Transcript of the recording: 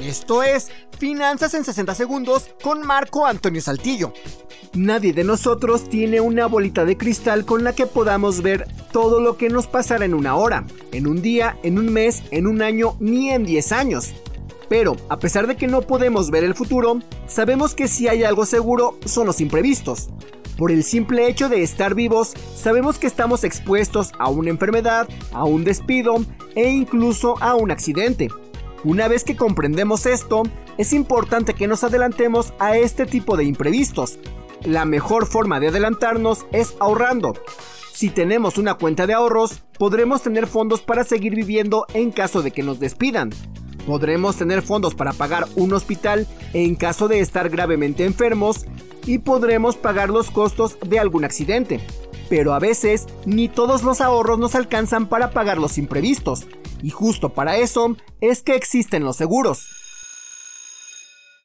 Esto es Finanzas en 60 Segundos con Marco Antonio Saltillo. Nadie de nosotros tiene una bolita de cristal con la que podamos ver todo lo que nos pasará en una hora, en un día, en un mes, en un año, ni en 10 años. Pero, a pesar de que no podemos ver el futuro, sabemos que si hay algo seguro son los imprevistos. Por el simple hecho de estar vivos, sabemos que estamos expuestos a una enfermedad, a un despido e incluso a un accidente. Una vez que comprendemos esto, es importante que nos adelantemos a este tipo de imprevistos. La mejor forma de adelantarnos es ahorrando. Si tenemos una cuenta de ahorros, podremos tener fondos para seguir viviendo en caso de que nos despidan. Podremos tener fondos para pagar un hospital en caso de estar gravemente enfermos y podremos pagar los costos de algún accidente. Pero a veces ni todos los ahorros nos alcanzan para pagar los imprevistos. Y justo para eso es que existen los seguros.